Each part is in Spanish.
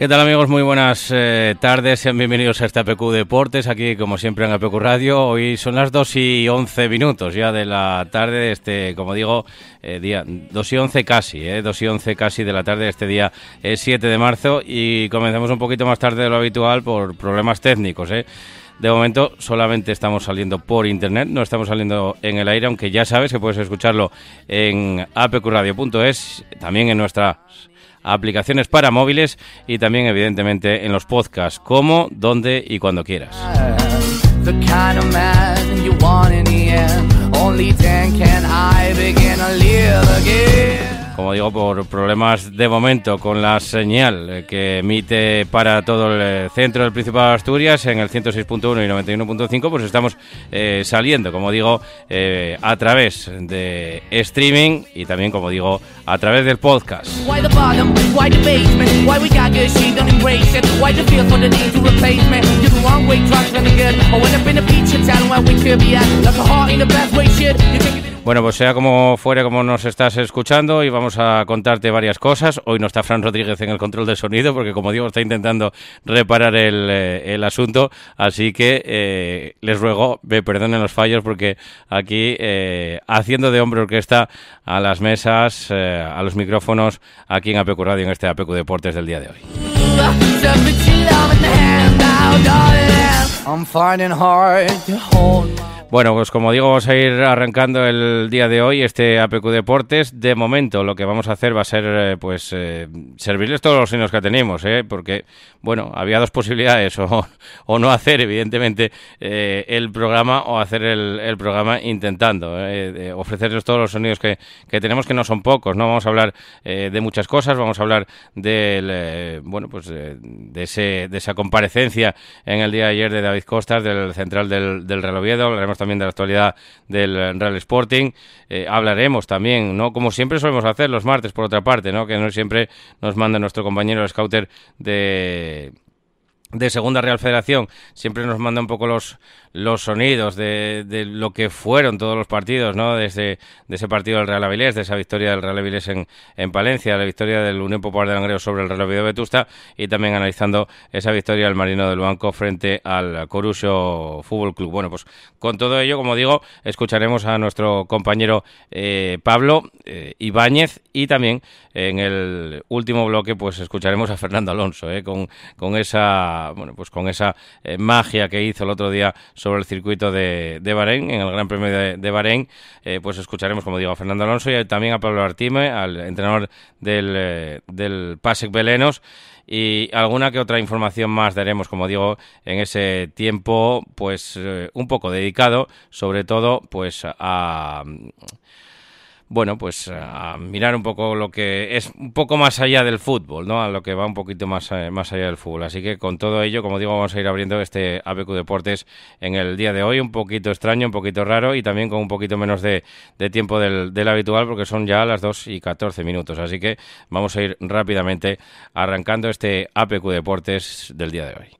¿Qué tal amigos? Muy buenas eh, tardes, sean bienvenidos a este APQ Deportes, aquí como siempre en APQ Radio. Hoy son las 2 y 11 minutos ya de la tarde de este, como digo, eh, día 2 y 11 casi, eh, 2 y 11 casi de la tarde de este día es 7 de marzo y comenzamos un poquito más tarde de lo habitual por problemas técnicos. Eh. De momento solamente estamos saliendo por internet, no estamos saliendo en el aire, aunque ya sabes que puedes escucharlo en apqradio.es, también en nuestras aplicaciones para móviles y también evidentemente en los podcasts, como, donde y cuando quieras. Como digo, por problemas de momento con la señal eh, que emite para todo el eh, centro del Principado de Asturias en el 106.1 y 91.5, pues estamos eh, saliendo, como digo, a través de streaming y también, como digo, a través del podcast. Bueno, pues sea como fuere, como nos estás escuchando, y vamos a contarte varias cosas. Hoy no está Fran Rodríguez en el control de sonido, porque como digo, está intentando reparar el, eh, asunto. Así que eh, les ruego, me perdonen los fallos, porque aquí, eh, haciendo de hombre orquesta a las mesas, a los micrófonos, aquí en APQ Radio, en este APQ Deportes del día de hoy. Bueno, pues como digo, vamos a ir arrancando el día de hoy este APQ Deportes. De momento, lo que vamos a hacer va a ser, eh, pues, eh, servirles todos los signos que tenemos, ¿eh? porque, bueno, había dos posibilidades, o, o no hacer, evidentemente, eh, el programa o hacer el, programa intentando ofrecerles todos los sonidos que, que, tenemos, que no son pocos, ¿no? Vamos a hablar de muchas cosas, vamos a hablar del, bueno, pues, de, ese, de esa comparecencia en el día de ayer de David Costas, del central del, del Reloviedo, hablaremos también de la actualidad del Real Sporting. Eh, hablaremos también, ¿no? Como siempre solemos hacer los martes, por otra parte, ¿no? Que no siempre nos manda nuestro compañero el scouter de de Segunda Real Federación siempre nos manda un poco los los sonidos de, de, lo que fueron todos los partidos, ¿no? Desde de ese partido del Real Avilés, de esa victoria del Real Avilés en, en Palencia, la victoria del Unión Popular de Langreo sobre el Real Oviedo Vetusta y también analizando esa victoria del Marino del Banco frente al Corucho Fútbol Club. Bueno, pues con todo ello, como digo, escucharemos a nuestro compañero eh, Pablo eh, Ibáñez y también en el último bloque pues escucharemos a Fernando Alonso ¿eh? con, con esa bueno pues con esa eh, magia que hizo el otro día sobre el circuito de, de Bahrein, en el Gran Premio de, de Bahrein, eh, pues escucharemos, como digo, a Fernando Alonso y también a Pablo Artime, al entrenador del, eh, del PASEC Belenos y alguna que otra información más daremos, como digo, en ese tiempo, pues eh, un poco dedicado, sobre todo, pues a bueno, pues a mirar un poco lo que es un poco más allá del fútbol, ¿no? A lo que va un poquito más, eh, más allá del fútbol. Así que con todo ello, como digo, vamos a ir abriendo este ABQ Deportes en el día de hoy, un poquito extraño, un poquito raro y también con un poquito menos de, de tiempo del, del, habitual porque son ya las 2 y 14 minutos. Así que vamos a ir rápidamente arrancando este APQ Deportes del día de hoy.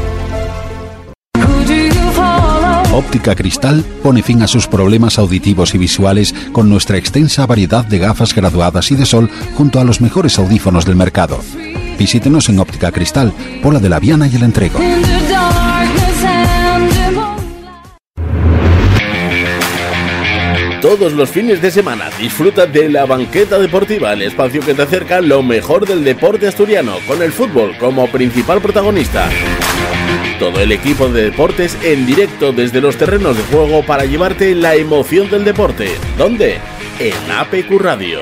Óptica Cristal pone fin a sus problemas auditivos y visuales con nuestra extensa variedad de gafas graduadas y de sol junto a los mejores audífonos del mercado. Visítenos en Óptica Cristal, Pola de la Viana y el Entrego. Todos los fines de semana disfruta de la banqueta deportiva, el espacio que te acerca lo mejor del deporte asturiano, con el fútbol como principal protagonista todo el equipo de deportes en directo desde los terrenos de juego para llevarte la emoción del deporte. ¿Dónde? En APQ Radio.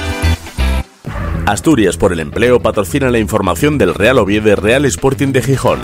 Asturias por el Empleo patrocina la información del Real Oviedo Real Sporting de Gijón.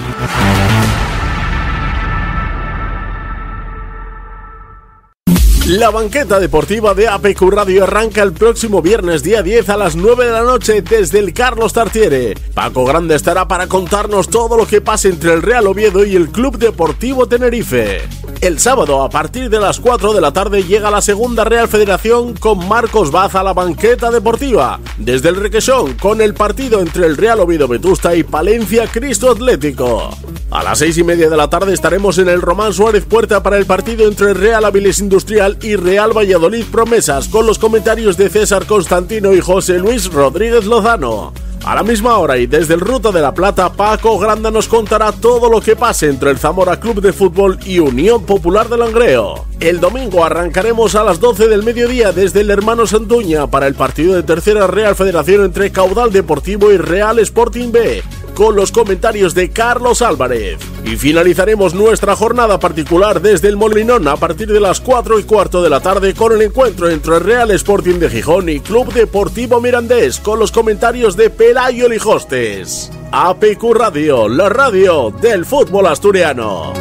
La banqueta deportiva de APQ Radio arranca el próximo viernes día 10 a las 9 de la noche desde el Carlos Tartiere. Paco Grande estará para contarnos todo lo que pasa entre el Real Oviedo y el Club Deportivo Tenerife. El sábado a partir de las 4 de la tarde llega la segunda Real Federación con Marcos Baza a la banqueta deportiva. Desde el Requesón con el partido entre el Real Oviedo Vetusta y Palencia Cristo Atlético. A las 6 y media de la tarde estaremos en el Román Suárez Puerta para el partido entre Real Aviles Industrial y Real Valladolid Promesas con los comentarios de César Constantino y José Luis Rodríguez Lozano. A la misma hora y desde el Ruta de la Plata, Paco Granda nos contará todo lo que pase entre el Zamora Club de Fútbol y Unión Popular de Langreo. El domingo arrancaremos a las 12 del mediodía desde el Hermano Santuña para el partido de Tercera Real Federación entre Caudal Deportivo y Real Sporting B con los comentarios de Carlos Álvarez. Y finalizaremos nuestra jornada particular desde el Molinón a partir de las 4 y cuarto de la tarde con el encuentro entre Real Sporting de Gijón y Club Deportivo Mirandés con los comentarios de Pelayo Lijostes. APQ Radio, la radio del fútbol asturiano.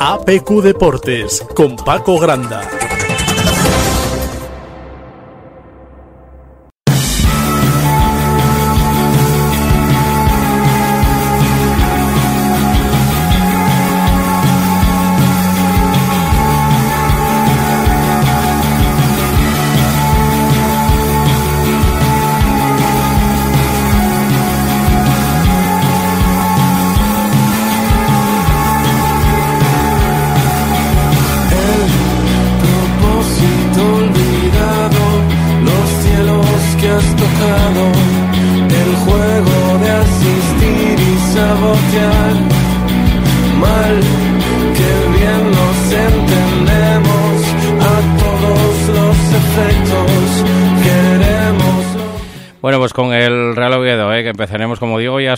APQ Deportes con Paco Granda.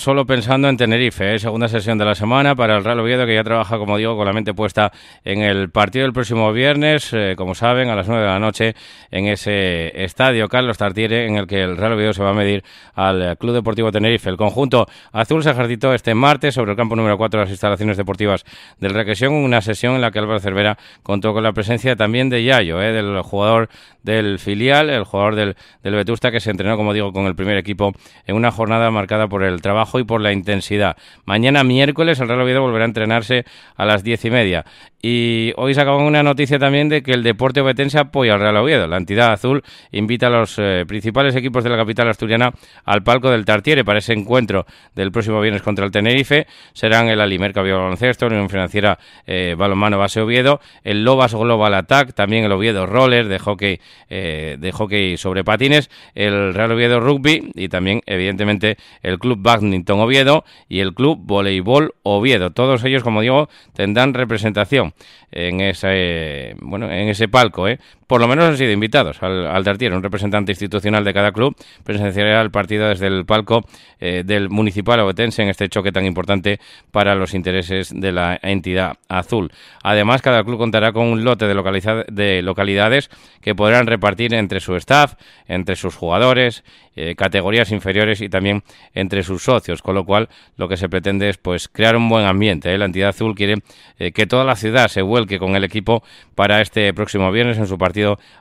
Solo pensando en Tenerife, ¿eh? segunda sesión de la semana para el Real Oviedo, que ya trabaja, como digo, con la mente puesta en el partido del próximo viernes, eh, como saben, a las 9 de la noche, en ese estadio Carlos Tartiere, en el que el Real Oviedo se va a medir al Club Deportivo Tenerife. El conjunto azul se ejercitó este martes sobre el campo número 4 de las instalaciones deportivas del Requesión, una sesión en la que Álvaro Cervera contó con la presencia también de Yayo, ¿eh? del jugador del filial, el jugador del, del Vetusta, que se entrenó, como digo, con el primer equipo en una jornada marcada por el trabajo y por la intensidad. Mañana miércoles el Real Oviedo volverá a entrenarse a las diez y media. Y hoy se acabó una noticia también de que el deporte obetense apoya al Real Oviedo. La entidad azul invita a los eh, principales equipos de la capital asturiana al palco del Tartiere para ese encuentro del próximo viernes contra el Tenerife. Serán el Alimerca Baloncesto, Unión Financiera eh, Balonmano Base Oviedo, el Lobas Global Attack, también el Oviedo Roller de hockey, eh, de hockey sobre patines, el Real Oviedo Rugby y también, evidentemente, el Club Badminton Oviedo y el Club Voleibol Oviedo. Todos ellos, como digo, tendrán representación en ese, bueno, en ese palco. ¿eh? Por lo menos han sido invitados al, al un representante institucional de cada club, presenciará el partido desde el palco eh, del Municipal Obetense en este choque tan importante para los intereses de la entidad azul. Además, cada club contará con un lote de, de localidades que podrán repartir entre su staff, entre sus jugadores, eh, categorías inferiores y también entre sus socios, con lo cual lo que se pretende es pues crear un buen ambiente. ¿eh? La entidad azul quiere que toda la ciudad se vuelque con el equipo para este próximo viernes en su partido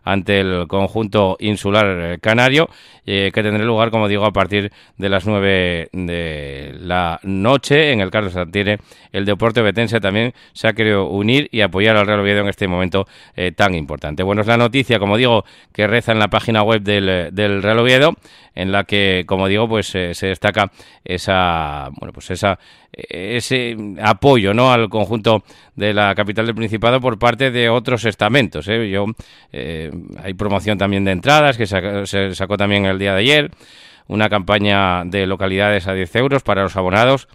ante el conjunto insular canario, que tendrá lugar, como digo, a partir de las 9 de la noche en el Carlos Santiere. El deporte betense también se ha querido unir y apoyar al Real Oviedo en este momento tan importante. Bueno, es la noticia, como digo, que reza en la página web del, Real Oviedo, en la que, como digo, pues se destaca esa, bueno, pues esa ese apoyo ¿no? al conjunto de la capital del Principado por parte de otros estamentos. ¿eh? Yo, eh, hay promoción también de entradas que se sacó también el día de ayer, una campaña de localidades a 10 euros para los abonados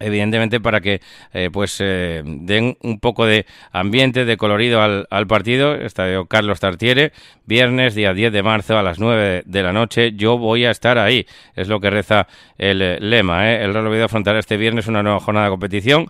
evidentemente para que eh, pues eh, den un poco de ambiente, de colorido al, al, partido. Estadio Carlos Tartiere, viernes, día 10 de marzo a las 9 de la noche. Yo voy a estar ahí, es lo que reza el eh, lema. ¿eh? El Real Oviedo afrontará este viernes una nueva jornada de competición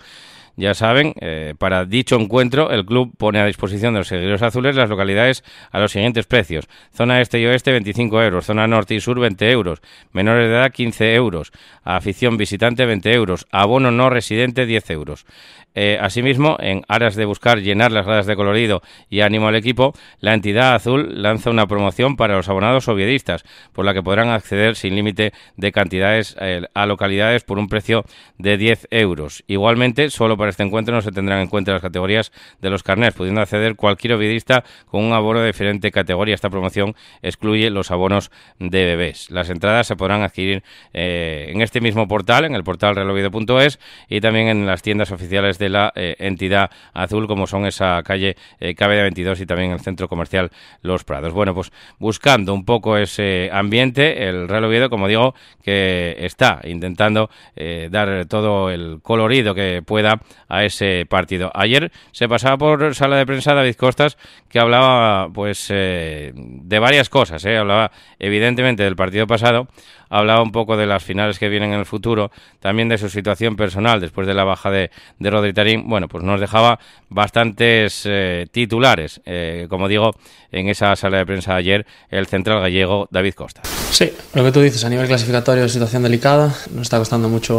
ya saben, eh, para dicho encuentro, el club pone a disposición de los seguidores azules las localidades a los siguientes precios. Zona este y oeste, 25 euros. Zona norte y sur, 20 euros. Menores de edad, 15 euros. Afición visitante, 20 euros. Abono no residente, 10 euros. Eh, asimismo, en aras de buscar llenar las gradas de colorido y ánimo al equipo, la entidad azul lanza una promoción para los abonados oviedistas, por la que podrán acceder sin límite de cantidades eh, a localidades por un precio de 10 euros. Igualmente, solo para este encuentro no se tendrán en cuenta las categorías de los carnets, pudiendo acceder cualquier oviedista con un abono de diferente categoría. Esta promoción excluye los abonos de bebés. Las entradas se podrán adquirir eh, en este mismo portal, en el portal relovido.es y también en las tiendas oficiales de la eh, entidad azul, como son esa calle eh, 22 y también el centro comercial Los Prados. Bueno, pues buscando un poco ese ambiente, el Real como digo, que está intentando eh, dar todo el colorido que pueda a ese partido. Ayer se pasaba por sala de prensa David Costas, que hablaba pues eh, de varias cosas, hablaba evidentemente del partido pasado, hablaba un poco de las finales que vienen en el futuro, también de su situación personal después de la baja de, de Rodri Tarín. Bueno, pues nos dejaba bastantes eh, titulares, eh, como digo, en esa sala de prensa ayer, el central gallego David Costa. Sí, lo que tú dices, a nivel clasificatorio, situación delicada, nos está costando mucho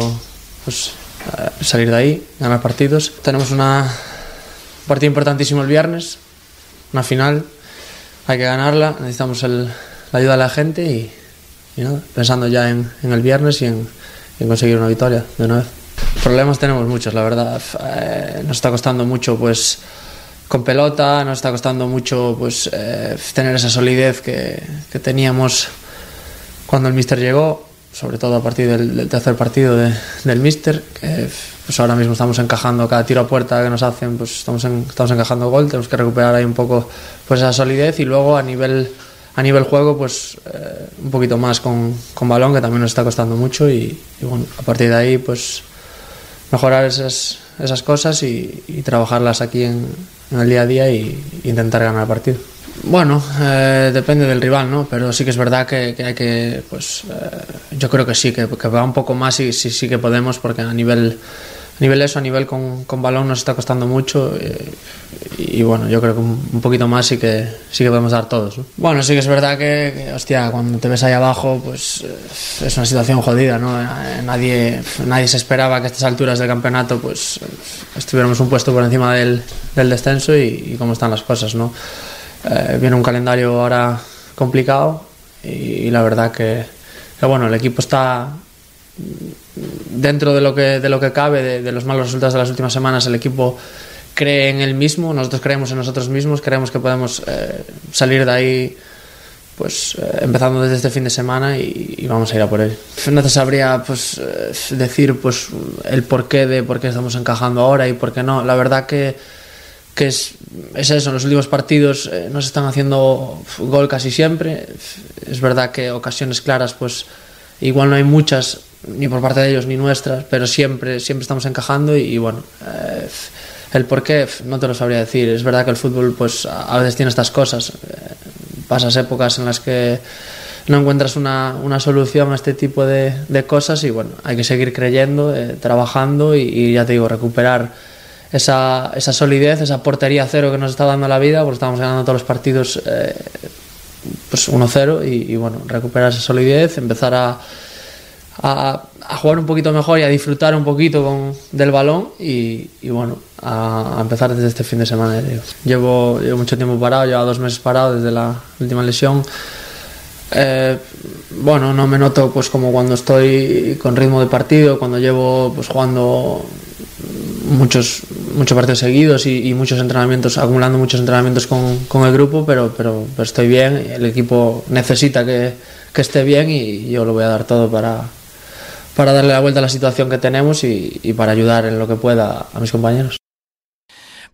pues, eh, salir de ahí, ganar partidos. Tenemos una un partido importantísimo el viernes, una final, hay que ganarla, necesitamos el, la ayuda de la gente y pensando ya en, en, el viernes y en, en, conseguir una victoria de una vez. Problemas tenemos muchos, la verdad. Eh, nos está costando mucho, pues, con pelota, nos está costando mucho, pues, eh, tener esa solidez que, que, teníamos cuando el Mister llegó, sobre todo a partir del, del tercer partido de, del Mister, que pues ahora mismo estamos encajando cada tiro a puerta que nos hacen, pues estamos, en, estamos encajando gol, tenemos que recuperar ahí un poco pues esa solidez y luego a nivel a nivel juego, pues eh, un poquito más con, con, balón, que también nos está costando mucho. Y, y, bueno, a partir de ahí, pues mejorar esas, esas cosas y, y trabajarlas aquí en, en, el día a día y, intentar ganar el partido. Bueno, eh, depende del rival, ¿no? Pero sí que es verdad que, hay que, pues, eh, yo creo que sí, que, va un poco más y sí, que podemos, porque a nivel a nivel eso, a nivel con, balón nos está costando mucho y, bueno, yo creo que un, poquito más sí que sí que podemos dar todos. ¿no? Bueno, sí que es verdad que, que, hostia, cuando te ves ahí abajo, pues eh, es una situación jodida, ¿no? Eh, nadie, nadie se esperaba que a estas alturas del campeonato pues estuviéramos un puesto por encima del, descenso y, cómo están las cosas, ¿no? Eh, viene un calendario ahora complicado y, y la verdad que, que, bueno, el equipo está dentro de lo que, de lo que cabe, de, de, los malos resultados de las últimas semanas, el equipo cree en él mismo, nosotros creemos en nosotros mismos, creemos que podemos eh, salir de ahí pues eh, empezando desde este fin de semana y, y, vamos a ir a por él. No te sabría pues eh, decir pues el porqué de por qué estamos encajando ahora y por qué no. La verdad que, que es, es eso, en los últimos partidos eh, nos están haciendo gol casi siempre. Es verdad que ocasiones claras pues igual no hay muchas ni por parte de ellos ni nuestras, pero siempre, siempre estamos encajando y, y bueno, eh, el por qué no te lo sabría decir. Es verdad que el fútbol pues a veces tiene estas cosas. Eh, pasas épocas en las que no encuentras una, una solución a este tipo de, de, cosas y bueno, hay que seguir creyendo, eh, trabajando y, y, ya te digo, recuperar esa, esa solidez, esa portería cero que nos está dando la vida, porque estamos ganando todos los partidos eh, pues 1-0 y, bueno, recuperar esa solidez, empezar a a, jugar un poquito mejor y a disfrutar un poquito con, del balón y, bueno, a, empezar desde este fin de semana. Llevo, llevo mucho tiempo parado, llevo dos meses parado desde la última lesión. Eh, bueno, no me noto pues como cuando estoy con ritmo de partido, cuando llevo pues jugando muchos, muchos partidos seguidos y, y muchos entrenamientos, acumulando muchos entrenamientos con, con el grupo, pero, pero, estoy bien, el equipo necesita que, que, esté bien y yo lo voy a dar todo para, para darle la vuelta a la situación que tenemos y para ayudar en lo que pueda a mis compañeros.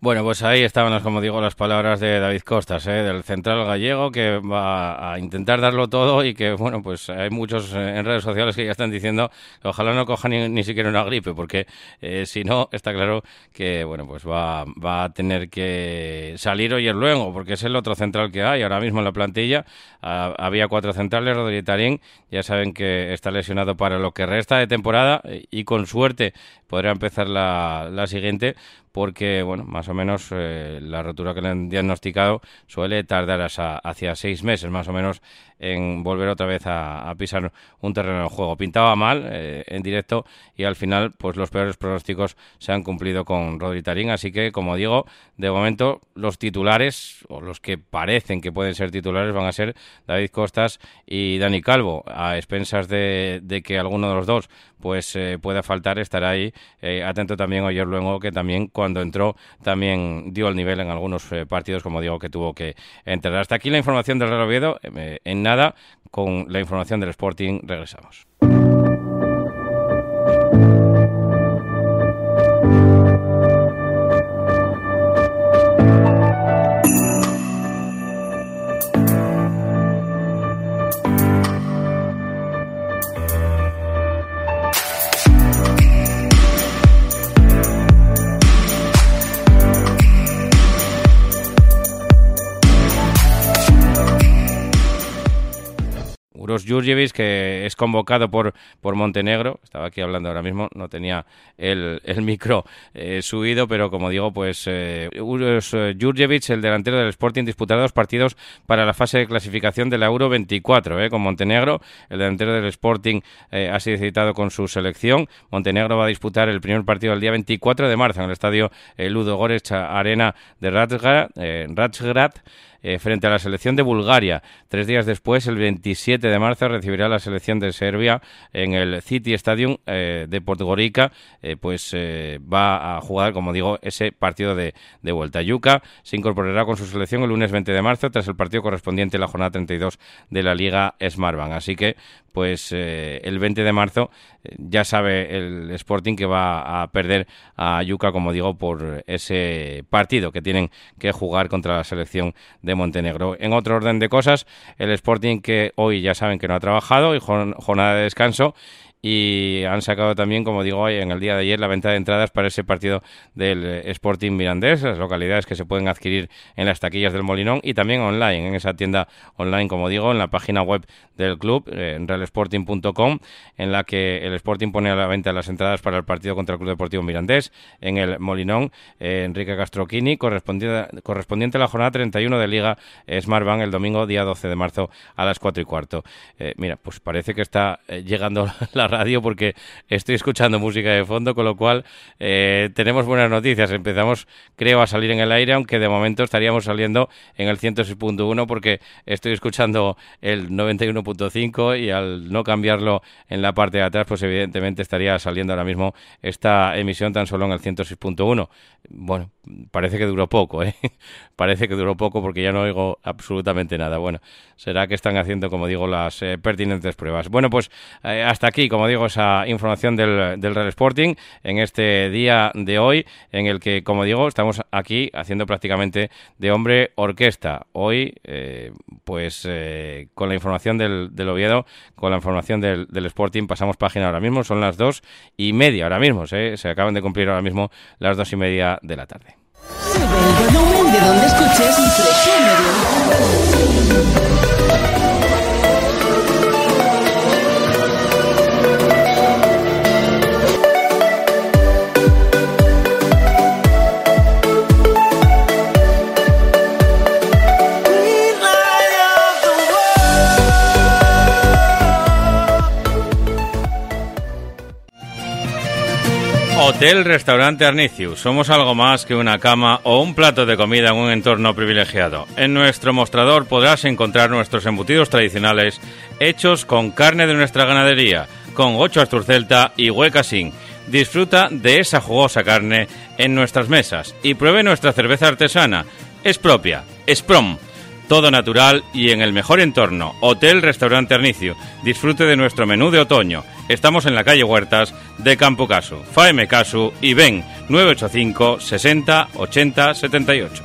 Bueno, pues ahí estaban, como digo, las palabras de David Costas, ¿eh? del central gallego, que va a intentar darlo todo y que, bueno, pues hay muchos eh, en redes sociales que ya están diciendo que ojalá no coja ni, ni siquiera una gripe, porque eh, si no, está claro que, bueno, pues va, va, a tener que salir hoy el luego, porque es el otro central que hay ahora mismo en la plantilla. Ah, había cuatro centrales, Rodríguez Tarín, ya saben que está lesionado para lo que resta de temporada y con suerte podría empezar la, la siguiente porque, bueno, más o menos eh, la rotura que le han diagnosticado suele tardar hasta, hacia seis meses, más o menos, en volver otra vez a, a pisar un terreno de juego. Pintaba mal eh, en directo y al final, pues los peores pronósticos se han cumplido con Rodri Tarín, así que, como digo, de momento los titulares, o los que parecen que pueden ser titulares, van a ser David Costas y Dani Calvo, a expensas de, que alguno de los dos pues eh, pueda faltar, estará ahí atento también Oyer luego que también cuando entró también dio el nivel en algunos eh, partidos, como digo, que tuvo que entrar. Hasta aquí la información del Real Oviedo. Eh, en nada, con la información del Sporting, regresamos. Uros Jurjevic, que es convocado por, por Montenegro. Estaba aquí hablando ahora mismo, no tenía el, el micro eh, subido, pero como digo, pues eh, Uros Jurjevic, el delantero del Sporting, disputará dos partidos para la fase de clasificación de la Euro 24 eh, con Montenegro. El delantero del Sporting eh, ha sido citado con su selección. Montenegro va a disputar el primer partido el día 24 de marzo en el estadio eh, Ludo Goretz Arena de Razgrad. Eh, Razgrad eh, frente a la selección de Bulgaria. Tres días después, el 27 de marzo, recibirá la selección de Serbia en el City Stadium eh, de Podgorica. Eh, pues va a jugar, como digo, ese partido de, de vuelta. Yuka se incorporará con su selección el lunes 20 de marzo, tras el partido correspondiente a la jornada 32 de la Liga Smartbank. Así que, pues el 20 de marzo ya sabe el Sporting que va a perder a Yuka, como digo, por ese partido que tienen que jugar contra la selección de Montenegro. En otro orden de cosas, el Sporting que hoy ya saben que no ha trabajado y jornada de descanso y han sacado también, como digo, en el día de ayer la venta de entradas para ese partido del Sporting Mirandés, las localidades que se pueden adquirir en las taquillas del Molinón y también online, en esa tienda online, como digo, en la página web del club, eh, en realsporting.com, en la que el Sporting pone a la venta las entradas para el partido contra el Club Deportivo Mirandés, en el Molinón, eh, Enrique Castroquini, correspondiente, correspondiente a la jornada 31 de Liga Smartbank el domingo, día 12 de marzo, a las 4 y cuarto. Eh, mira, pues parece que está llegando la radio porque estoy escuchando música de fondo, con lo cual eh, tenemos buenas noticias. Empezamos, creo, a salir en el aire, aunque de momento estaríamos saliendo en el 106.1 porque estoy escuchando el 91.5 y al no cambiarlo en la parte de atrás, pues evidentemente estaría saliendo ahora mismo esta emisión tan solo en el 106.1. Bueno, parece que duró poco, ¿eh? parece que duró poco porque ya no oigo absolutamente nada. Bueno, será que están haciendo, como digo, las eh, pertinentes pruebas. Bueno, pues eh, hasta aquí, como digo, esa información del, del Real Sporting en este día de hoy, en el que, como digo, estamos aquí haciendo prácticamente de hombre orquesta. Hoy, eh, pues eh, con la información del, del, Oviedo, con la información del, del, Sporting, pasamos página ahora mismo, son las dos y media ahora mismo, ¿eh? se acaban de cumplir ahora mismo las dos y media de la tarde. Hotel Restaurante Arnicius. Somos algo más que una cama o un plato de comida en un entorno privilegiado. En nuestro mostrador podrás encontrar nuestros embutidos tradicionales hechos con carne de nuestra ganadería, con ocho asturcelta y huecasín. Disfruta de esa jugosa carne en nuestras mesas y pruebe nuestra cerveza artesana. Es propia, es prom todo natural y en el mejor entorno. Hotel Restaurante Arnicio. Disfrute de nuestro menú de otoño. Estamos en la calle Huertas de Campo Casu. Faeme Casu y ven 985 60 80 78.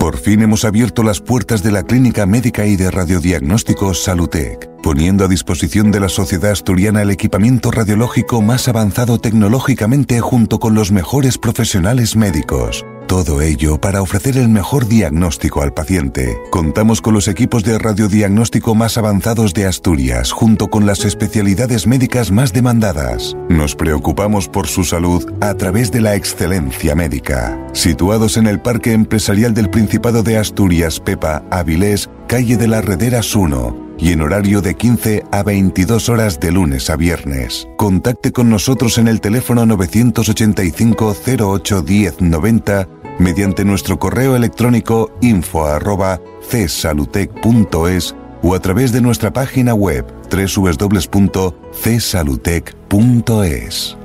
Por fin hemos abierto las puertas de la clínica médica y de radiodiagnóstico Salutec, poniendo a disposición de la sociedad asturiana el equipamiento radiológico más avanzado tecnológicamente junto con los mejores profesionales médicos. Todo ello para ofrecer el mejor diagnóstico al paciente. Contamos con los equipos de radiodiagnóstico más avanzados de Asturias, junto con las especialidades médicas más demandadas. Nos preocupamos por su salud a través de la excelencia médica. Situados en el Parque Empresarial del Principado de Asturias, Pepa, Avilés, calle de las Rederas 1 y en horario de 15 a 22 horas de lunes a viernes. Contacte con nosotros en el teléfono 985 08 10 90 mediante nuestro correo electrónico info arroba csalutec.es o a través de nuestra página web www.csalutec.es.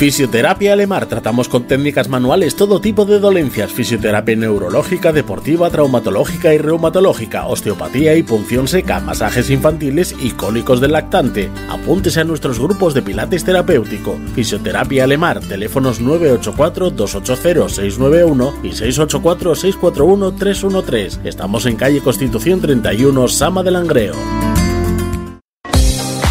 Fisioterapia Alemar. Tratamos con técnicas manuales todo tipo de dolencias. Fisioterapia neurológica, deportiva, traumatológica y reumatológica, osteopatía y punción seca, masajes infantiles y cólicos del lactante. Apúntese a nuestros grupos de pilates terapéutico. Fisioterapia Alemar. Teléfonos 984-280-691 y 684-641-313. Estamos en calle Constitución 31, Sama del Langreo.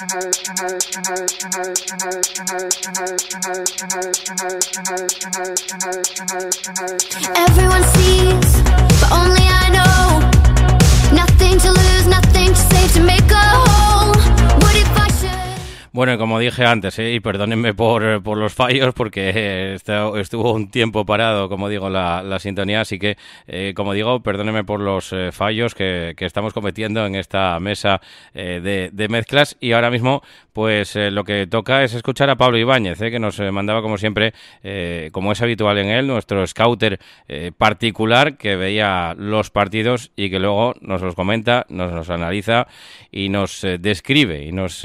Everyone sees, but only I know. Nothing to lose, nothing to save to make a home. Bueno, como dije antes, ¿eh? y perdónenme por, por, los fallos, porque eh, estuvo un tiempo parado, como digo, la, la sintonía, así que, eh, como digo, perdónenme por los eh, fallos que, que, estamos cometiendo en esta mesa eh, de, de, mezclas. Y ahora mismo, pues lo que toca es escuchar a Pablo Ibáñez, que nos mandaba, como siempre, como es habitual en él, nuestro scouter particular que veía los partidos y que luego nos los comenta, nos los analiza y nos describe y nos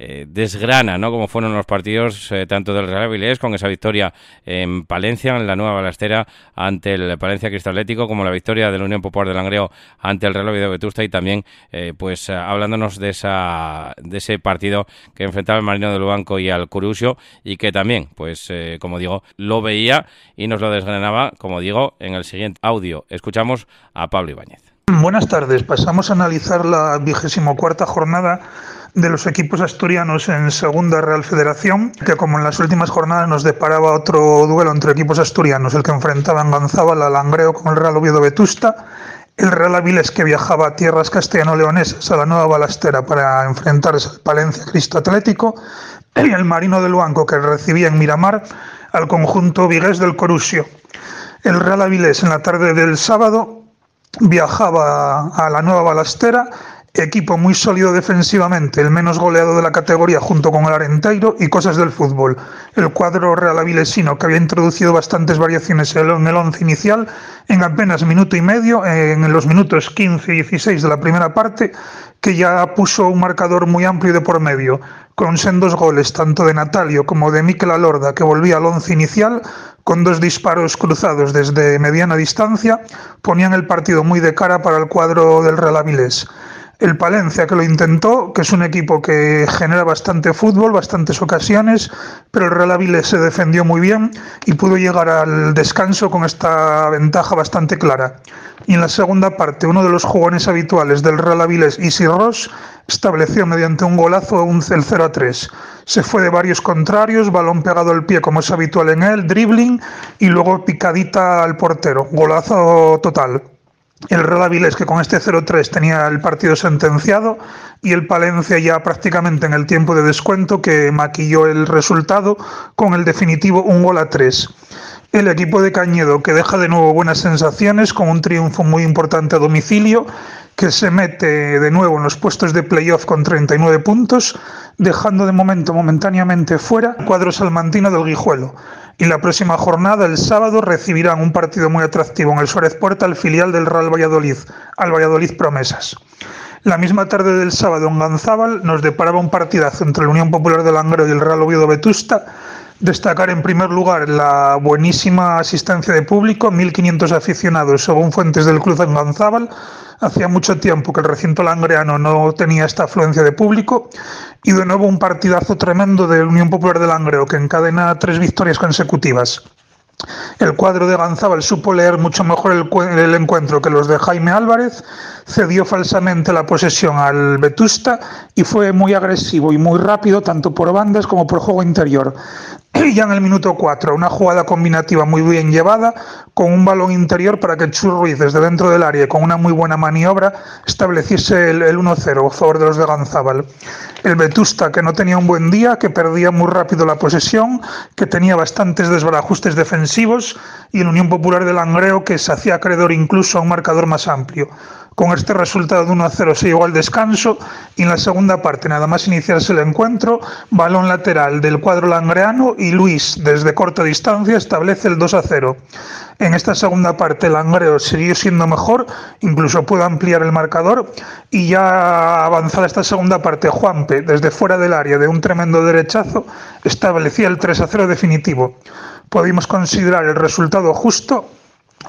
eh, desgrana, ¿no? Como fueron los partidos eh, tanto del Real Avilés con esa victoria en Palencia, en la nueva balastera ante el Palencia Cristalético, como la victoria de la Unión Popular de Langreo ante el Real Oviedo Vetusta y también, eh, pues, hablándonos de esa de ese partido que enfrentaba el Marino del Banco y al Curusio y que también, pues, como digo, lo veía y nos lo desgranaba, como digo, en el siguiente audio. Escuchamos a Pablo Ibáñez. Buenas tardes. Pasamos a analizar la vigésimo cuarta jornada de los equipos asturianos en Segunda Real Federación, que como en las últimas jornadas nos deparaba otro duelo entre equipos asturianos, el que enfrentaba en Gonzábal al Langreo con el Real Oviedo Vetusta, el Real Avilés que viajaba a tierras castellano-leonesas a la nueva balastera para enfrentarse al Palencia Cristo Atlético, y el Marino del Banco que recibía en Miramar al conjunto vigués del Corusio. El Real Avilés en la tarde del sábado viajaba a la nueva balastera equipo muy sólido defensivamente, el menos goleado de la categoría junto con el Arenteiro y cosas del fútbol. El cuadro real avilesino que había introducido bastantes variaciones en el once inicial en apenas minuto y medio, en los minutos 15 y 16 de la primera parte, que ya puso un marcador muy amplio de por medio, con sendos goles tanto de Natalio como de Miquel Alorda, que volvía al once inicial, con dos disparos cruzados desde mediana distancia, ponían el partido muy de cara para el cuadro del Real Avilés. El Palencia que lo intentó, que es un equipo que genera bastante fútbol, bastantes ocasiones, pero el Real Avilés se defendió muy bien y pudo llegar al descanso con esta ventaja bastante clara. Y en la segunda parte, uno de los jugones habituales del Real Avilés, Isi Ross, estableció mediante un golazo un, el 0 a 3. Se fue de varios contrarios, balón pegado al pie como es habitual en él, dribbling y luego picadita al portero. Golazo total. El Real Avilés que con este 0-3 tenía el partido sentenciado y el Palencia ya prácticamente en el tiempo de descuento que maquilló el resultado con el definitivo un gol a 3. El equipo de Cañedo que deja de nuevo buenas sensaciones con un triunfo muy importante a domicilio que se mete de nuevo en los puestos de playoff con 39 puntos, dejando de momento momentáneamente fuera cuadro salmantino del Guijuelo. Y la próxima jornada, el sábado, recibirán un partido muy atractivo en el Suárez Puerta, el filial del Real Valladolid, al Valladolid Promesas. La misma tarde del sábado en Ganzábal nos deparaba un partidazo entre la Unión Popular de Langreo y el Real Oviedo Vetusta. Destacar en primer lugar la buenísima asistencia de público, 1.500 aficionados según fuentes del club en Ganzábal. Hacía mucho tiempo que el recinto langreano no tenía esta afluencia de público y de nuevo un partidazo tremendo de Unión Popular de Langreo que encadena tres victorias consecutivas. El cuadro de Ganzábal supo leer mucho mejor el, encuentro que los de Jaime Álvarez, cedió falsamente la posesión al Vetusta y fue muy agresivo y muy rápido tanto por bandas como por juego interior. Ya en el minuto 4, una jugada combinativa muy bien llevada, con un balón interior para que Chur Ruiz desde dentro del área, con una muy buena maniobra, estableciese el, el 1-0 a favor de los de Ganzábal. El Vetusta, que no tenía un buen día, que perdía muy rápido la posesión, que tenía bastantes desbarajustes defensivos, y el Unión Popular de Langreo, que se hacía acreedor incluso a un marcador más amplio. Con este resultado de 1 a 0 se llegó al descanso y en la segunda parte, nada más iniciarse el encuentro, balón lateral del cuadro langreano y Luis, desde corta distancia, establece el 2 a 0. En esta segunda parte, Langreo siguió siendo mejor, incluso pudo ampliar el marcador y ya avanzada esta segunda parte, Juanpe, desde fuera del área de un tremendo derechazo, establecía el 3 a 0 definitivo. Podemos considerar el resultado justo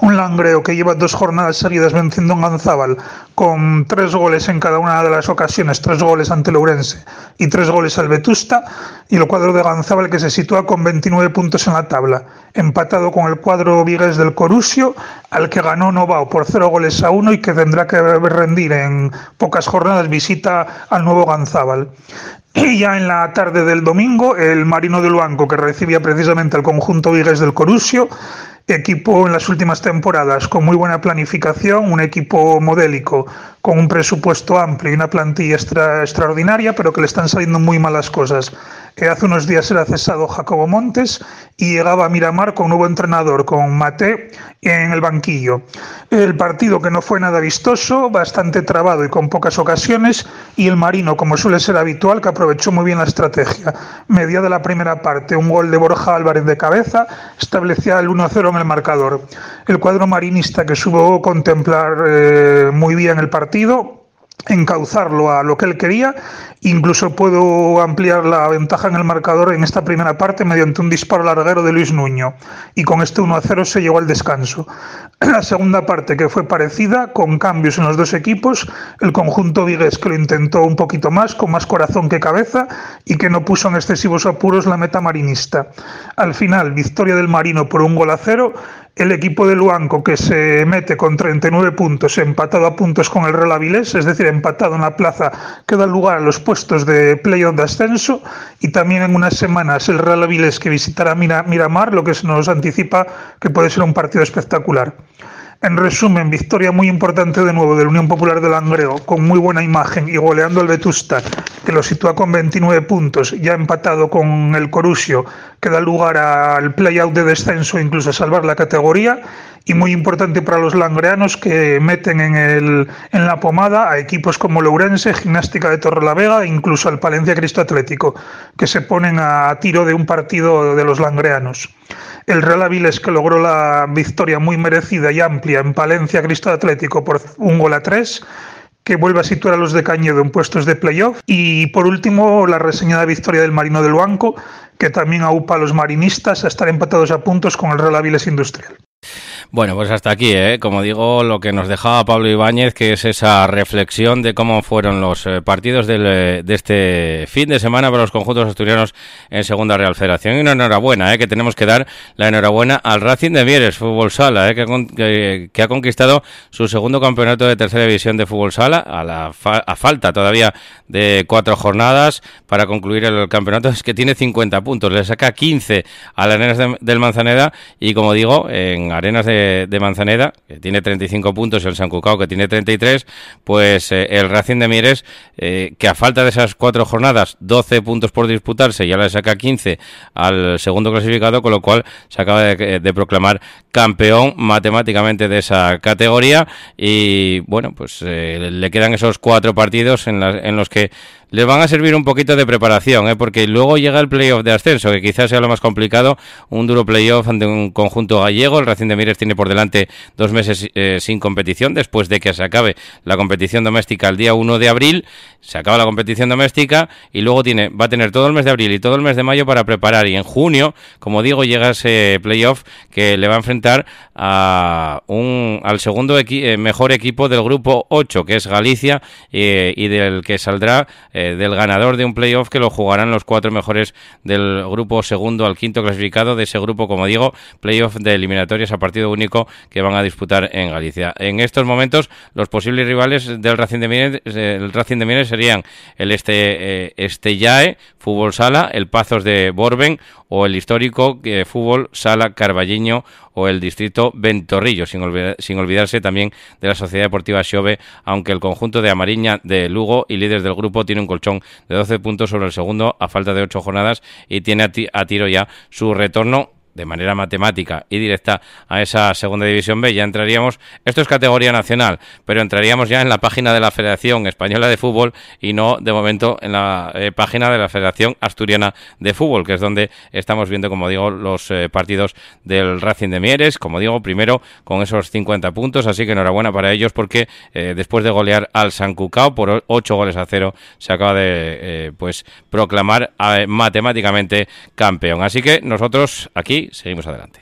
un Langreo que lleva dos jornadas seguidas venciendo en Ganzábal con tres goles en cada una de las ocasiones, tres goles ante Lourense y tres goles al Vetusta, y el cuadro de Ganzábal que se sitúa con 29 puntos en la tabla, empatado con el cuadro Vigues del Corusio, al que ganó Novao por cero goles a uno y que tendrá que rendir en pocas jornadas visita al nuevo Ganzábal. Y ya en la tarde del domingo, el Marino de Luanco, que recibía precisamente al conjunto Vigues del Corusio, equipo en las últimas temporadas con muy buena planificación, un equipo modélico con un presupuesto amplio y una plantilla extra, extraordinaria, pero que le están saliendo muy malas cosas. Eh, hace unos días era cesado Jacobo Montes y llegaba a Miramar con un nuevo entrenador, con Mate en el banquillo. El partido que no fue nada vistoso, bastante trabado y con pocas ocasiones, y el Marino, como suele ser habitual, que aprovechó muy bien la estrategia. Media de la primera parte, un gol de Borja Álvarez de cabeza, establecía el 1-0 en el marcador. El cuadro marinista que supo contemplar eh, muy bien el partido, encauzarlo a lo que él quería. Incluso puedo ampliar la ventaja en el marcador en esta primera parte mediante un disparo larguero de Luis Nuño. Y con este 1 a 0 se llegó al descanso. La segunda parte, que fue parecida, con cambios en los dos equipos, el conjunto Vigues que lo intentó un poquito más, con más corazón que cabeza, y que no puso en excesivos apuros la meta marinista. Al final, victoria del Marino por un gol a cero el equipo de Luanco que se mete con 39 puntos, empatado a puntos con el Real Avilés, es decir, empatado en la plaza que da lugar a los puestos de playoff de ascenso, y también en unas semanas el Real Avilés que visitará Miramar, lo que se nos anticipa que puede ser un partido espectacular. En resumen, victoria muy importante de nuevo de la Unión Popular de Langreo, con muy buena imagen y goleando al Vetusta, que lo sitúa con 29 puntos, ya empatado con el Corusio, que da lugar al play-out de descenso, incluso a salvar la categoría, y muy importante para los langreanos que meten en, el, en la pomada a equipos como Lourense, Gimnástica de Torrelavega e incluso al Palencia Cristo Atlético, que se ponen a tiro de un partido de los langreanos. El Real Avilés que logró la victoria muy merecida y amplia en Palencia Cristo Atlético por un gol a tres que vuelve a situar a los de Cañedo en puestos de playoff. Y por último, la reseñada victoria del Marino del Banco, que también aupa a los marinistas a estar empatados a puntos con el Real Avilés Industrial. Bueno, pues hasta aquí, ¿eh? como digo, lo que nos dejaba Pablo Ibáñez, que es esa reflexión de cómo fueron los eh, partidos del, eh, de este fin de semana para los conjuntos asturianos en Segunda Real Federación. Y una enhorabuena, ¿eh? que tenemos que dar la enhorabuena al Racing de Mieres, Fútbol Sala, ¿eh? que, que- que ha conquistado su segundo campeonato de tercera división de Fútbol Sala, a, la fa- a falta todavía de cuatro jornadas para concluir el campeonato, es que tiene 50 puntos, le saca 15 a las Arenas de- del Manzaneda y como digo, en Arenas de, de Manzaneda, que tiene 35 puntos, y el San Cucao, que tiene 33, pues eh, el Racing de Mieres, eh, que a falta de esas cuatro jornadas, 12 puntos por disputarse, ya le saca 15 al segundo clasificado, con lo cual se acaba de, de proclamar campeón matemáticamente de esa categoría y bueno, pues eh, le quedan esos cuatro partidos en, en los que les van a servir un poquito de preparación, ¿eh? porque luego llega el playoff de ascenso, que quizás sea lo más complicado, un duro playoff ante un conjunto gallego. El Racing de Mieres tiene por delante dos meses eh, sin competición, después de que se acabe la competición doméstica el día 1 de abril, se acaba la competición doméstica y luego tiene, va a tener todo el mes de abril y todo el mes de mayo para preparar. Y en junio, como digo, llega ese playoff que le va a enfrentar a un, al segundo equi- eh, mejor equipo del grupo 8, que es Galicia, eh, y del que saldrá del ganador de un playoff que lo jugarán los cuatro mejores del grupo segundo al quinto clasificado de ese grupo, como digo, playoff de eliminatorias a partido único que van a disputar en Galicia. En estos momentos, los posibles rivales del Racing de Mieres, Racing de serían el este, eh, Fútbol Sala, el Pazos de Borben o el histórico eh, Fútbol Sala Carballiño o el distrito Ventorrillo, sin, sin olvidarse también de la Sociedad Deportiva Xove, aunque el conjunto de Amariña de Lugo y líderes del grupo tiene un colchón de 12 puntos sobre el segundo a falta de 8 jornadas y tiene a, ti- a tiro ya su retorno de manera matemática y directa a esa segunda división B. Ya entraríamos, esto es categoría nacional, pero entraríamos ya en la página de la Federación Española de Fútbol y no de momento en la eh, página de la Federación Asturiana de Fútbol, que es donde estamos viendo, como digo, los eh, partidos del Racing de Mieres, como digo, primero con esos 50 puntos, así que enhorabuena para ellos porque eh, después de golear al San Cucao por 8 goles a 0 se acaba de pues proclamar eh, matemáticamente campeón. Así que nosotros aquí seguimos adelante.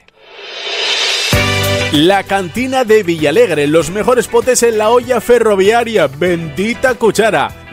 La cantina de Villalegre, los mejores potes en la olla ferroviaria, bendita cuchara.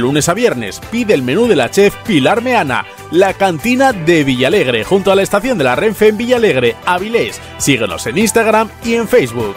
lunes a viernes. Pide el menú de la chef Pilar Meana. La cantina de Villalegre, junto a la estación de la Renfe en Villalegre, Avilés. Síguenos en Instagram y en Facebook.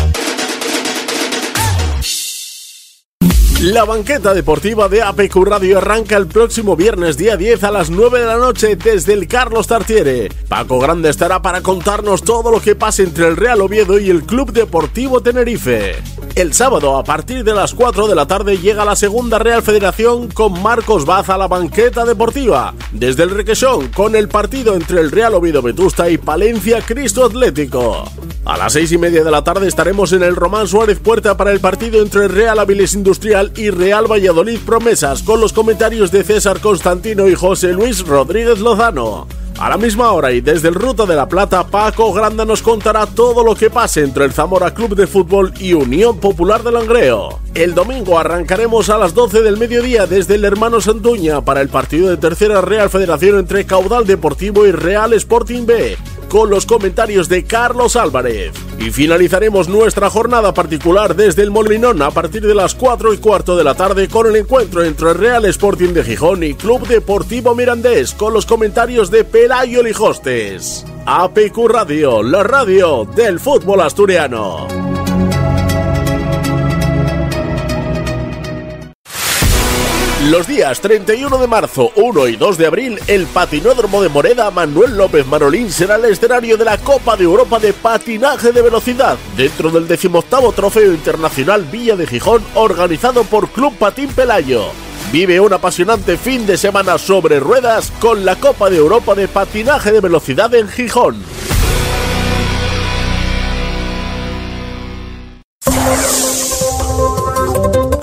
La banqueta deportiva de APQ Radio arranca el próximo viernes día 10 a las 9 de la noche desde el Carlos Tartiere. Paco Grande estará para contarnos todo lo que pasa entre el Real Oviedo y el Club Deportivo Tenerife. El sábado a partir de las 4 de la tarde llega la segunda Real Federación con Marcos Baza a la banqueta deportiva. Desde el Requesón con el partido entre el Real Oviedo Vetusta y Palencia Cristo Atlético. A las seis y media de la tarde estaremos en el Román Suárez Puerta para el partido entre Real Avilés Industrial y Real Valladolid Promesas, con los comentarios de César Constantino y José Luis Rodríguez Lozano. A la misma hora y desde el Ruta de la Plata, Paco Granda nos contará todo lo que pase entre el Zamora Club de Fútbol y Unión Popular de Langreo. El domingo arrancaremos a las 12 del mediodía desde el Hermano Santuña para el partido de Tercera Real Federación entre Caudal Deportivo y Real Sporting B con los comentarios de Carlos Álvarez. Y finalizaremos nuestra jornada particular desde el Molinón a partir de las 4 y cuarto de la tarde con el encuentro entre Real Sporting de Gijón y Club Deportivo Mirandés con los comentarios de Pelayo Lijostes. APQ Radio, la radio del fútbol asturiano. Los días 31 de marzo, 1 y 2 de abril, el patinódromo de Moreda Manuel López Marolín será el escenario de la Copa de Europa de Patinaje de Velocidad, dentro del 18 Trofeo Internacional Villa de Gijón, organizado por Club Patín Pelayo. Vive un apasionante fin de semana sobre ruedas con la Copa de Europa de Patinaje de Velocidad en Gijón.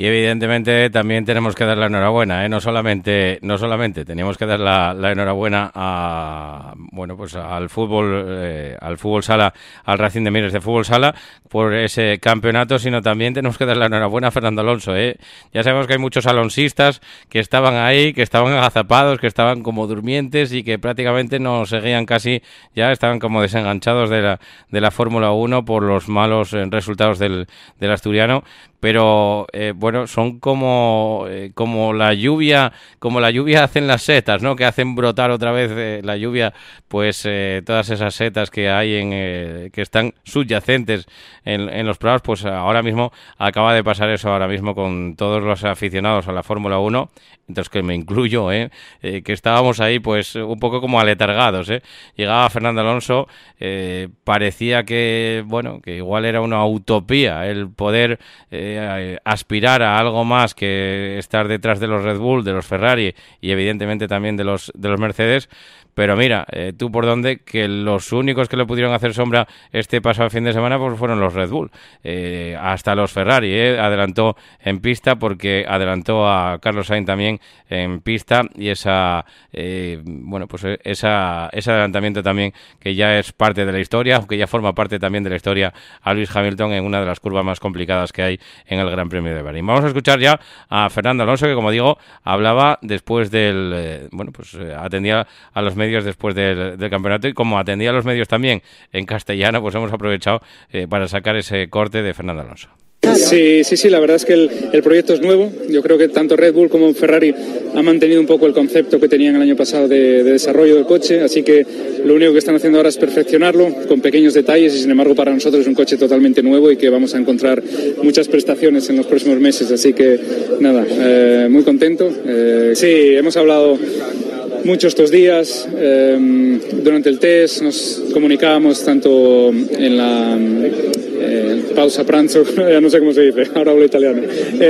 Y evidentemente también tenemos que dar la enhorabuena, ¿eh? no solamente no solamente teníamos que dar la, enhorabuena a bueno pues al fútbol eh, al fútbol sala al Racing de Mieres de fútbol sala por ese campeonato, sino también tenemos que dar la enhorabuena a Fernando Alonso. ¿eh? Ya sabemos que hay muchos alonsistas que estaban ahí, que estaban agazapados, que estaban como durmientes y que prácticamente no seguían casi, ya estaban como desenganchados de la, de la Fórmula 1 por los malos eh, resultados del, del asturiano pero eh, bueno son como eh, como la lluvia como la lluvia hacen las setas no que hacen brotar otra vez eh, la lluvia pues eh, todas esas setas que hay en que están subyacentes en, en los prados pues ahora mismo acaba de pasar eso ahora mismo con todos los aficionados a la Fórmula 1 entonces que me incluyo ¿eh? Que estábamos ahí pues un poco como aletargados ¿eh? llegaba Fernando Alonso parecía que bueno que igual era una utopía el poder aspirar a algo más que estar detrás de los Red Bull de los Ferrari y evidentemente también de los de los Mercedes pero mira, eh, tú por dónde, que los únicos que le pudieron hacer sombra este pasado fin de semana pues fueron los Red Bull. Eh, hasta los Ferrari, eh, adelantó en pista porque adelantó a Carlos Sainz también en pista y esa, bueno, pues esa, ese adelantamiento también que ya es parte de la historia, que ya forma parte también de la historia a Luis Hamilton en una de las curvas más complicadas que hay en el Gran Premio de Bahrein. Vamos a escuchar ya a Fernando Alonso que como digo hablaba después del, bueno, pues atendía a los después del, del, campeonato y como atendía a los medios también en castellano, pues hemos aprovechado eh, para sacar ese corte de Fernando Alonso. Sí, sí, sí, la verdad es que el, el, proyecto es nuevo. Yo creo que tanto Red Bull como Ferrari han mantenido un poco el concepto que tenían el año pasado de, de, desarrollo del coche, así que lo único que están haciendo ahora es perfeccionarlo con pequeños detalles y sin embargo para nosotros es un coche totalmente nuevo y que vamos a encontrar muchas prestaciones en los próximos meses, así que nada, eh, muy contento. Eh, sí, hemos hablado mucho estos días. Eh, durante el test nos comunicábamos tanto en la eh, pausa pranzo, no sé cómo se dice, ahora hablo italiano.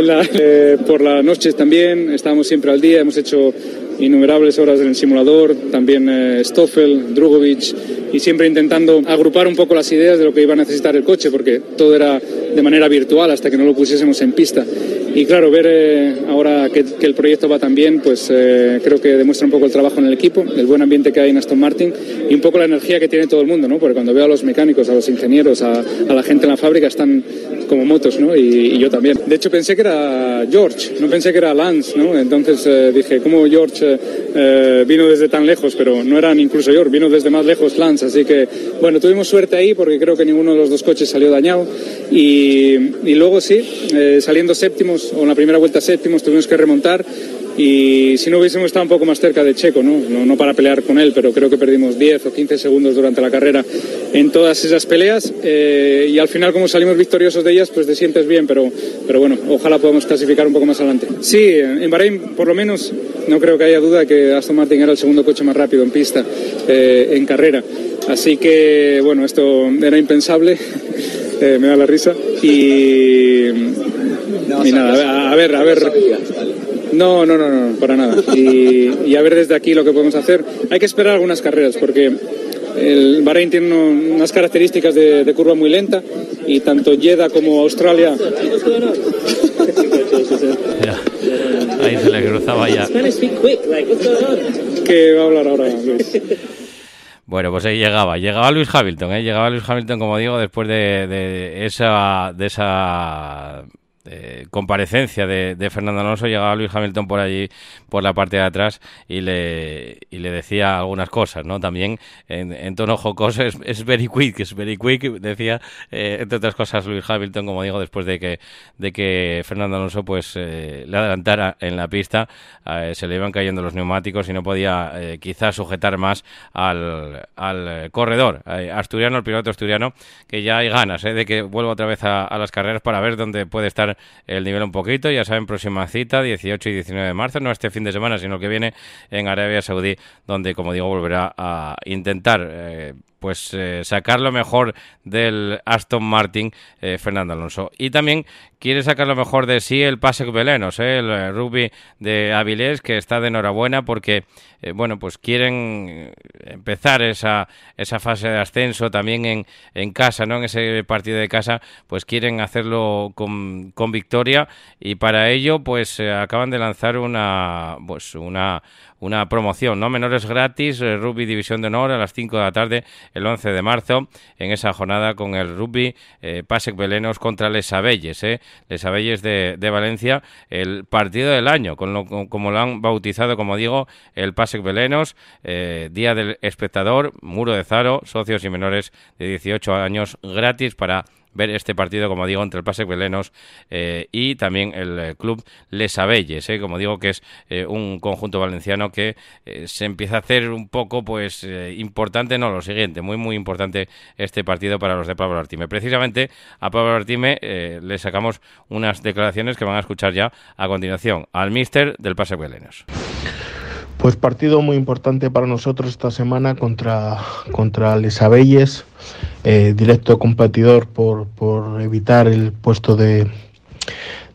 La, eh, por las noches también, estábamos siempre al día, hemos hecho innumerables horas en el simulador, también eh, Stoffel, Drugovic, y siempre intentando agrupar un poco las ideas de lo que iba a necesitar el coche, porque todo era de manera virtual hasta que no lo pusiésemos en pista. Y claro, ver eh, ahora que, que, el proyecto va tan bien, pues eh, creo que demuestra un poco el trabajo en el equipo, el buen ambiente que hay en Aston Martin y un poco la energía que tiene todo el mundo, ¿no? Porque cuando veo a los mecánicos, a los ingenieros, a, a la gente en la fábrica, están como motos, ¿no? Y, y, yo también. De hecho, pensé que era George, no pensé que era Lance, ¿no? Entonces eh, dije, ¿cómo George eh, vino desde tan lejos? Pero no eran incluso George, vino desde más lejos Lance. Así que, bueno, tuvimos suerte ahí porque creo que ninguno de los dos coches salió dañado. Y, y luego sí, eh, saliendo séptimos, o en la primera vuelta séptimos, tuvimos que remontar y si no hubiésemos estado un poco más cerca de Checo, ¿no? No, no, para pelear con él, pero creo que perdimos 10 o 15 segundos durante la carrera en todas esas peleas eh, y al final como salimos victoriosos de ellas, pues te sientes bien, pero, pero bueno, ojalá podamos clasificar un poco más adelante. Sí, en Bahrein por lo menos no creo que haya duda que Aston Martin era el segundo coche más rápido en pista, eh, en carrera. Así que, bueno, esto era impensable, eh, me da la risa y, no, y nada, a ver, a ver. No, no, no, no, para nada. Y, y, a ver desde aquí lo que podemos hacer. Hay que esperar algunas carreras porque el Bahrein tiene unas características de, de curva muy lenta y tanto Jeddah como Australia. Ahí se le cruzaba ya. ¿Qué va a hablar ahora, Luis? Bueno, pues ahí llegaba, llegaba Luis Hamilton, ¿eh? llegaba Luis Hamilton, como digo, después de, de esa, de esa eh, comparecencia de, Fernando Alonso llegaba Luis Hamilton por allí, por la parte de atrás, y le, y le decía algunas cosas, ¿no? También en, tono jocoso, es, very quick, es very quick, decía, eh, entre otras cosas, Luis Hamilton, como digo, después de que, de que Fernando Alonso pues eh, le adelantara en la pista, eh, se le iban cayendo los neumáticos y no podía quizás sujetar más al, al corredor asturiano, el piloto asturiano, que ya hay ganas de que vuelva otra vez a las carreras para ver dónde puede estar el nivel un poquito. Ya saben, próxima cita, 18 y 19 de marzo, no este fin de semana, sino que viene en Arabia Saudí, donde, como digo, volverá a intentar eh, pues eh, sacar lo mejor del Aston Martin eh, Fernando Alonso. Y también quiere sacar lo mejor de sí el Pasek Belenos, eh, el rugby de Avilés, que está de enhorabuena porque, bueno, pues quieren empezar esa, esa fase de ascenso también en, en casa, ¿no? En ese partido de casa, pues quieren hacerlo con, con victoria y para ello, pues acaban de lanzar una, pues una, una promoción, ¿no? Menores gratis, rugby división de honor a las 5 de la tarde, el 11 de marzo, en esa jornada con el rugby eh, Pasec Belenos contra Les Abelles, ¿eh? Les Abelles de, de, Valencia, el partido del año, con lo, con, como lo han bautizado, como digo, el Pasec Belenos, eh, Día del Espectador, Muro de Zaro, socios y menores de 18 años gratis para ver este partido, como digo, entre el Pasec Belenos eh, y también el eh, club Les Abelles, eh, como digo, que es un conjunto valenciano que se empieza a hacer un poco, pues, importante, no, lo siguiente, muy, muy importante este partido para los de Pablo Artime. Precisamente a Pablo Artime le sacamos unas declaraciones que van a escuchar ya a continuación al míster del Pasec Belenos. Pues partido muy importante para nosotros esta semana contra, contra Les Abelles, eh, directo competidor por, por, evitar el puesto de,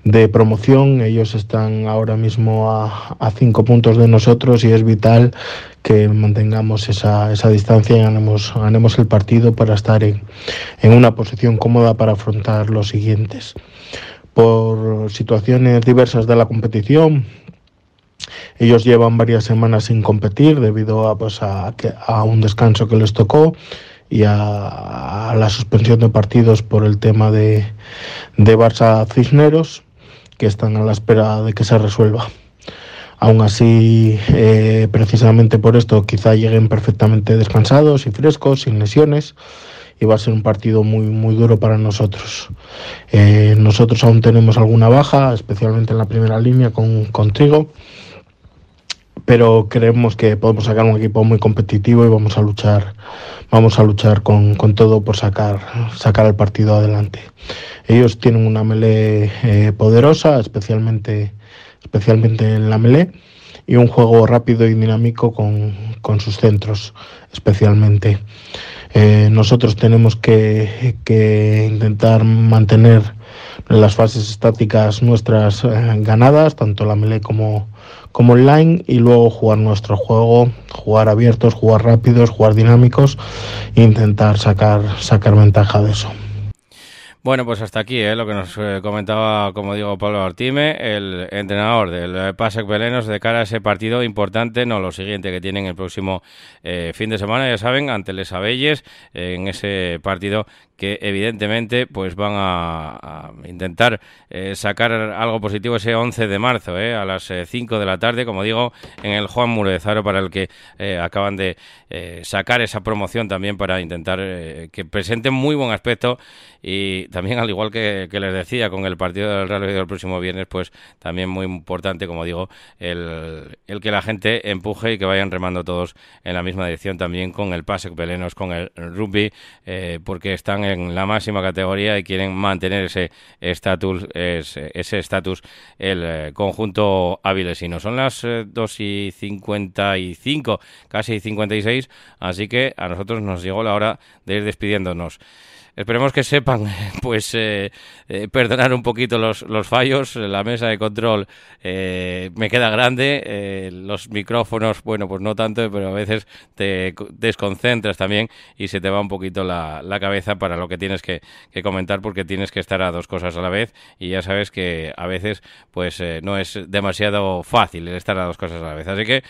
de, promoción. Ellos están ahora mismo a, a, cinco puntos de nosotros y es vital que mantengamos esa, esa distancia y ganemos, ganemos, el partido para estar en, en una posición cómoda para afrontar los siguientes. Por situaciones diversas de la competición, ellos llevan varias semanas sin competir debido a, pues, a, un descanso que les tocó y a, a, la suspensión de partidos por el tema de, de Barça Cisneros, que están a la espera de que se resuelva. Aún así, eh, precisamente por esto, quizá lleguen perfectamente descansados y frescos, sin lesiones, y va a ser un partido muy, muy duro para nosotros. Eh, nosotros aún tenemos alguna baja, especialmente en la primera línea con, con Trigo pero creemos que podemos sacar un equipo muy competitivo y vamos a luchar vamos a luchar con, con todo por sacar sacar el partido adelante. Ellos tienen una melee eh, poderosa especialmente especialmente en la melee y un juego rápido y dinámico con, con sus centros especialmente. Eh, nosotros tenemos que, que intentar mantener las fases estáticas nuestras eh, ganadas tanto la melee como como online y luego jugar nuestro juego, jugar abiertos, jugar rápidos, jugar dinámicos e intentar sacar, sacar ventaja de eso. Bueno, pues hasta aquí ¿eh? lo que nos eh, comentaba, como digo, Pablo Artime, el entrenador del PASEC Belenos de cara a ese partido importante, no lo siguiente que tienen el próximo eh, fin de semana, ya saben, ante Les Abelles, en ese partido que evidentemente pues van a, intentar eh, sacar algo positivo ese 11 de marzo eh, a las eh, 5 de la tarde, como digo, en el Juan Murezaro para el que eh, acaban de eh, sacar esa promoción también para intentar eh, que presenten muy buen aspecto y también al igual que, que les decía con el partido del Real Madrid del próximo viernes, pues también muy importante, como digo, el, el que la gente empuje y que vayan remando todos en la misma dirección también con el PASEC Belenos, con el rugby, porque están en la máxima categoría y quieren mantener ese estatus ese estatus el eh, conjunto avilesino. Son las eh, 2 y 55, casi 56, así que a nosotros nos llegó la hora de ir despidiéndonos. Esperemos que sepan, pues, eh, eh, perdonar un poquito los, los, fallos. La mesa de control eh, me queda grande. Eh, los micrófonos, bueno, pues no tanto, pero a veces te desconcentras también y se te va un poquito la, la cabeza para lo que tienes que, que, comentar porque tienes que estar a dos cosas a la vez y ya sabes que a veces, pues, eh, no es demasiado fácil estar a dos cosas a la vez. Así que,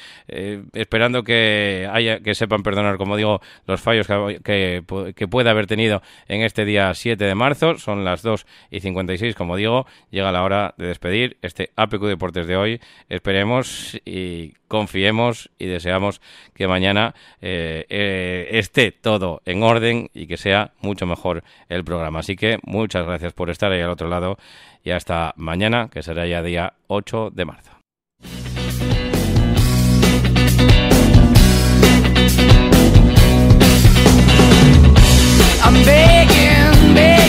esperando que haya, que sepan perdonar, como digo, los fallos que, que, que pueda haber tenido en en este día 7 de marzo. Son las 2 y 56, como digo, llega la hora de despedir este APQ Deportes de hoy. Esperemos y confiemos y deseamos que mañana eh, eh, esté todo en orden y que sea mucho mejor el programa. Así que muchas gracias por estar ahí al otro lado y hasta mañana, que será ya día 8 de marzo.